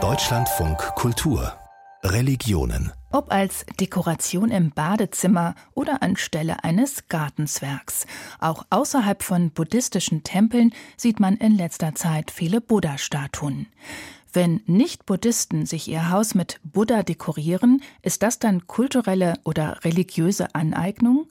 Deutschlandfunk Kultur Religionen ob als Dekoration im Badezimmer oder anstelle eines Gartenzwergs. Auch außerhalb von buddhistischen Tempeln sieht man in letzter Zeit viele Buddha-Statuen. Wenn Nicht-Buddhisten sich ihr Haus mit Buddha dekorieren, ist das dann kulturelle oder religiöse Aneignung?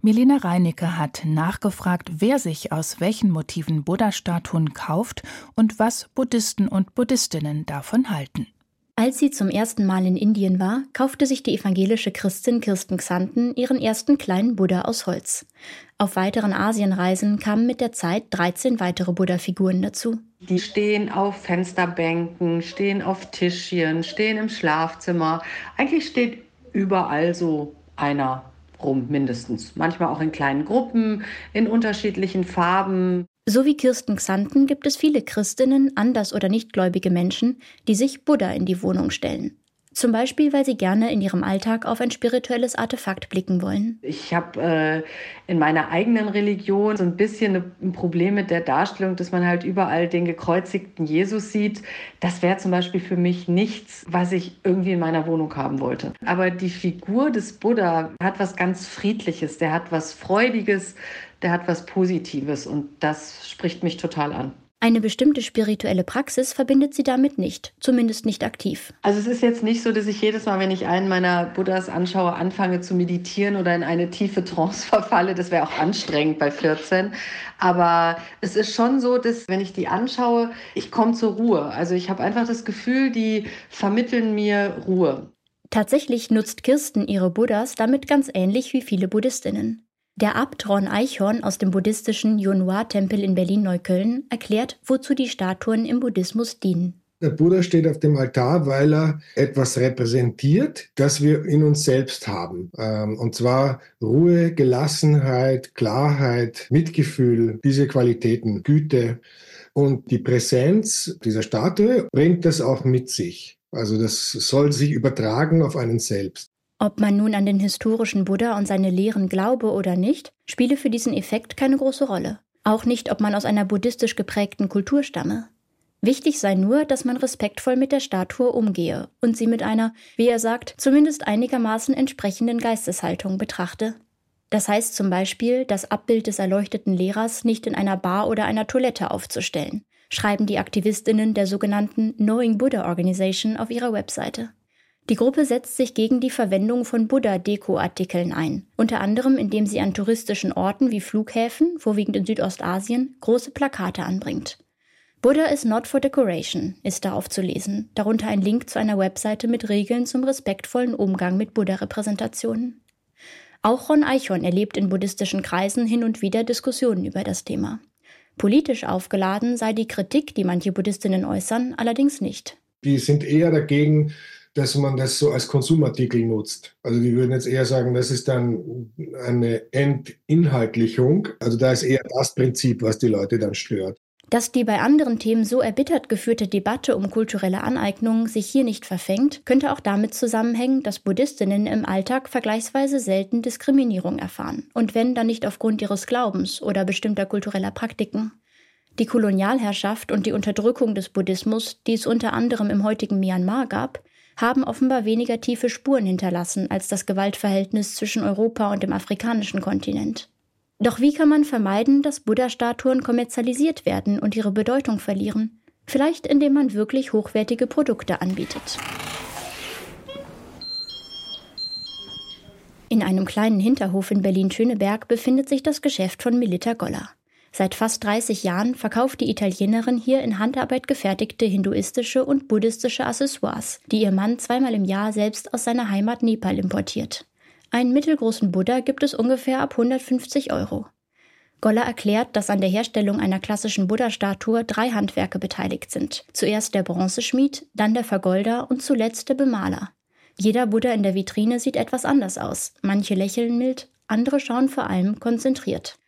Milena Reinecke hat nachgefragt, wer sich aus welchen Motiven Buddha-Statuen kauft und was Buddhisten und Buddhistinnen davon halten. Als sie zum ersten Mal in Indien war, kaufte sich die evangelische Christin Kirsten Xanten ihren ersten kleinen Buddha aus Holz. Auf weiteren Asienreisen kamen mit der Zeit 13 weitere Buddha-Figuren dazu. Die stehen auf Fensterbänken, stehen auf Tischchen, stehen im Schlafzimmer. Eigentlich steht überall so einer rum, mindestens. Manchmal auch in kleinen Gruppen, in unterschiedlichen Farben. So wie Kirsten Xanten gibt es viele Christinnen, anders oder nichtgläubige Menschen, die sich Buddha in die Wohnung stellen. Zum Beispiel, weil sie gerne in ihrem Alltag auf ein spirituelles Artefakt blicken wollen. Ich habe äh, in meiner eigenen Religion so ein bisschen ein Problem mit der Darstellung, dass man halt überall den gekreuzigten Jesus sieht. Das wäre zum Beispiel für mich nichts, was ich irgendwie in meiner Wohnung haben wollte. Aber die Figur des Buddha hat was ganz Friedliches, der hat was Freudiges, der hat was Positives und das spricht mich total an. Eine bestimmte spirituelle Praxis verbindet sie damit nicht, zumindest nicht aktiv. Also es ist jetzt nicht so, dass ich jedes Mal, wenn ich einen meiner Buddhas anschaue, anfange zu meditieren oder in eine tiefe Trance verfalle. Das wäre auch anstrengend bei 14. Aber es ist schon so, dass wenn ich die anschaue, ich komme zur Ruhe. Also ich habe einfach das Gefühl, die vermitteln mir Ruhe. Tatsächlich nutzt Kirsten ihre Buddhas damit ganz ähnlich wie viele Buddhistinnen. Der Abt Ron Eichhorn aus dem buddhistischen Yunhua-Tempel in Berlin-Neukölln erklärt, wozu die Statuen im Buddhismus dienen. Der Buddha steht auf dem Altar, weil er etwas repräsentiert, das wir in uns selbst haben. Ähm, und zwar Ruhe, Gelassenheit, Klarheit, Mitgefühl, diese Qualitäten, Güte. Und die Präsenz dieser Statue bringt das auch mit sich. Also das soll sich übertragen auf einen selbst. Ob man nun an den historischen Buddha und seine Lehren glaube oder nicht, spiele für diesen Effekt keine große Rolle. Auch nicht, ob man aus einer buddhistisch geprägten Kultur stamme. Wichtig sei nur, dass man respektvoll mit der Statue umgehe und sie mit einer, wie er sagt, zumindest einigermaßen entsprechenden Geisteshaltung betrachte. Das heißt zum Beispiel, das Abbild des erleuchteten Lehrers nicht in einer Bar oder einer Toilette aufzustellen, schreiben die Aktivistinnen der sogenannten Knowing Buddha Organization auf ihrer Webseite. Die Gruppe setzt sich gegen die Verwendung von Buddha-Deko-Artikeln ein, unter anderem indem sie an touristischen Orten wie Flughäfen, vorwiegend in Südostasien, große Plakate anbringt. Buddha is not for decoration ist darauf zu lesen, darunter ein Link zu einer Webseite mit Regeln zum respektvollen Umgang mit Buddha-Repräsentationen. Auch Ron Eichhorn erlebt in buddhistischen Kreisen hin und wieder Diskussionen über das Thema. Politisch aufgeladen sei die Kritik, die manche Buddhistinnen äußern, allerdings nicht. Die sind eher dagegen, dass man das so als Konsumartikel nutzt. Also die würden jetzt eher sagen, das ist dann eine Entinhaltlichung. Also da ist eher das Prinzip, was die Leute dann stört. Dass die bei anderen Themen so erbittert geführte Debatte um kulturelle Aneignung sich hier nicht verfängt, könnte auch damit zusammenhängen, dass Buddhistinnen im Alltag vergleichsweise selten Diskriminierung erfahren. Und wenn, dann nicht aufgrund ihres Glaubens oder bestimmter kultureller Praktiken. Die Kolonialherrschaft und die Unterdrückung des Buddhismus, die es unter anderem im heutigen Myanmar gab, haben offenbar weniger tiefe Spuren hinterlassen als das Gewaltverhältnis zwischen Europa und dem afrikanischen Kontinent. Doch wie kann man vermeiden, dass Buddha-Statuen kommerzialisiert werden und ihre Bedeutung verlieren? Vielleicht indem man wirklich hochwertige Produkte anbietet. In einem kleinen Hinterhof in Berlin-Schöneberg befindet sich das Geschäft von Melita Goller. Seit fast 30 Jahren verkauft die Italienerin hier in Handarbeit gefertigte hinduistische und buddhistische Accessoires, die ihr Mann zweimal im Jahr selbst aus seiner Heimat Nepal importiert. Einen mittelgroßen Buddha gibt es ungefähr ab 150 Euro. Goller erklärt, dass an der Herstellung einer klassischen Buddha-Statue drei Handwerke beteiligt sind. Zuerst der Bronzeschmied, dann der Vergolder und zuletzt der Bemaler. Jeder Buddha in der Vitrine sieht etwas anders aus. Manche lächeln mild, andere schauen vor allem konzentriert.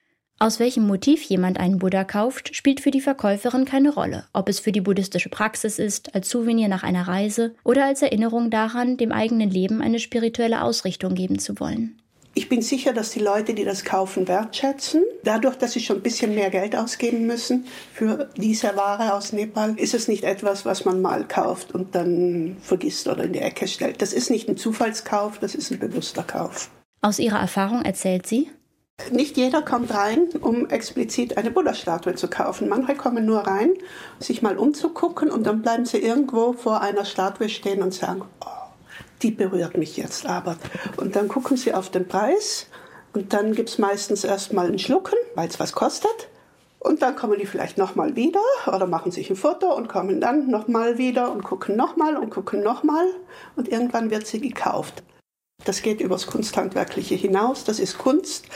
Aus welchem Motiv jemand einen Buddha kauft, spielt für die Verkäuferin keine Rolle, ob es für die buddhistische Praxis ist, als Souvenir nach einer Reise oder als Erinnerung daran, dem eigenen Leben eine spirituelle Ausrichtung geben zu wollen. Ich bin sicher, dass die Leute, die das kaufen, wertschätzen. Dadurch, dass sie schon ein bisschen mehr Geld ausgeben müssen für diese Ware aus Nepal, ist es nicht etwas, was man mal kauft und dann vergisst oder in die Ecke stellt. Das ist nicht ein Zufallskauf, das ist ein bewusster Kauf. Aus ihrer Erfahrung erzählt sie, nicht jeder kommt rein, um explizit eine Buddha-Statue zu kaufen. Manche kommen nur rein, sich mal umzugucken und dann bleiben sie irgendwo vor einer Statue stehen und sagen, oh, die berührt mich jetzt aber. Und dann gucken sie auf den Preis und dann gibt es meistens erstmal ein Schlucken, weil es was kostet. Und dann kommen die vielleicht nochmal wieder oder machen sich ein Foto und kommen dann nochmal wieder und gucken nochmal und gucken nochmal. Und irgendwann wird sie gekauft. Das geht übers Kunsthandwerkliche hinaus, das ist Kunst,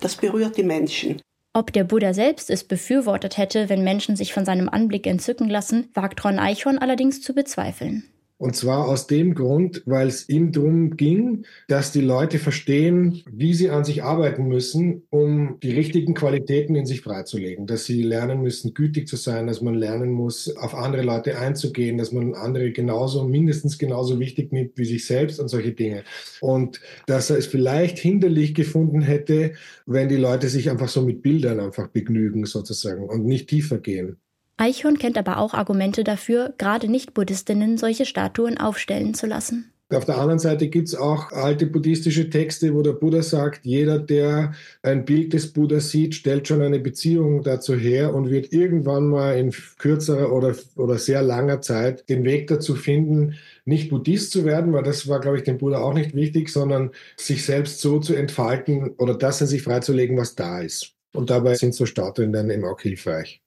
das berührt die Menschen. Ob der Buddha selbst es befürwortet hätte, wenn Menschen sich von seinem Anblick entzücken lassen, wagt Ron Eichhorn allerdings zu bezweifeln. Und zwar aus dem Grund, weil es ihm darum ging, dass die Leute verstehen, wie sie an sich arbeiten müssen, um die richtigen Qualitäten in sich freizulegen. Dass sie lernen müssen, gütig zu sein, dass man lernen muss, auf andere Leute einzugehen, dass man andere genauso, mindestens genauso wichtig nimmt wie sich selbst und solche Dinge. Und dass er es vielleicht hinderlich gefunden hätte, wenn die Leute sich einfach so mit Bildern einfach begnügen sozusagen und nicht tiefer gehen. Eichhorn kennt aber auch Argumente dafür, gerade Nicht-Buddhistinnen solche Statuen aufstellen zu lassen. Auf der anderen Seite gibt es auch alte buddhistische Texte, wo der Buddha sagt, jeder, der ein Bild des Buddha sieht, stellt schon eine Beziehung dazu her und wird irgendwann mal in kürzerer oder, oder sehr langer Zeit den Weg dazu finden, nicht Buddhist zu werden, weil das war, glaube ich, dem Buddha auch nicht wichtig, sondern sich selbst so zu entfalten oder das in sich freizulegen, was da ist. Und dabei sind so Statuen dann eben auch hilfreich.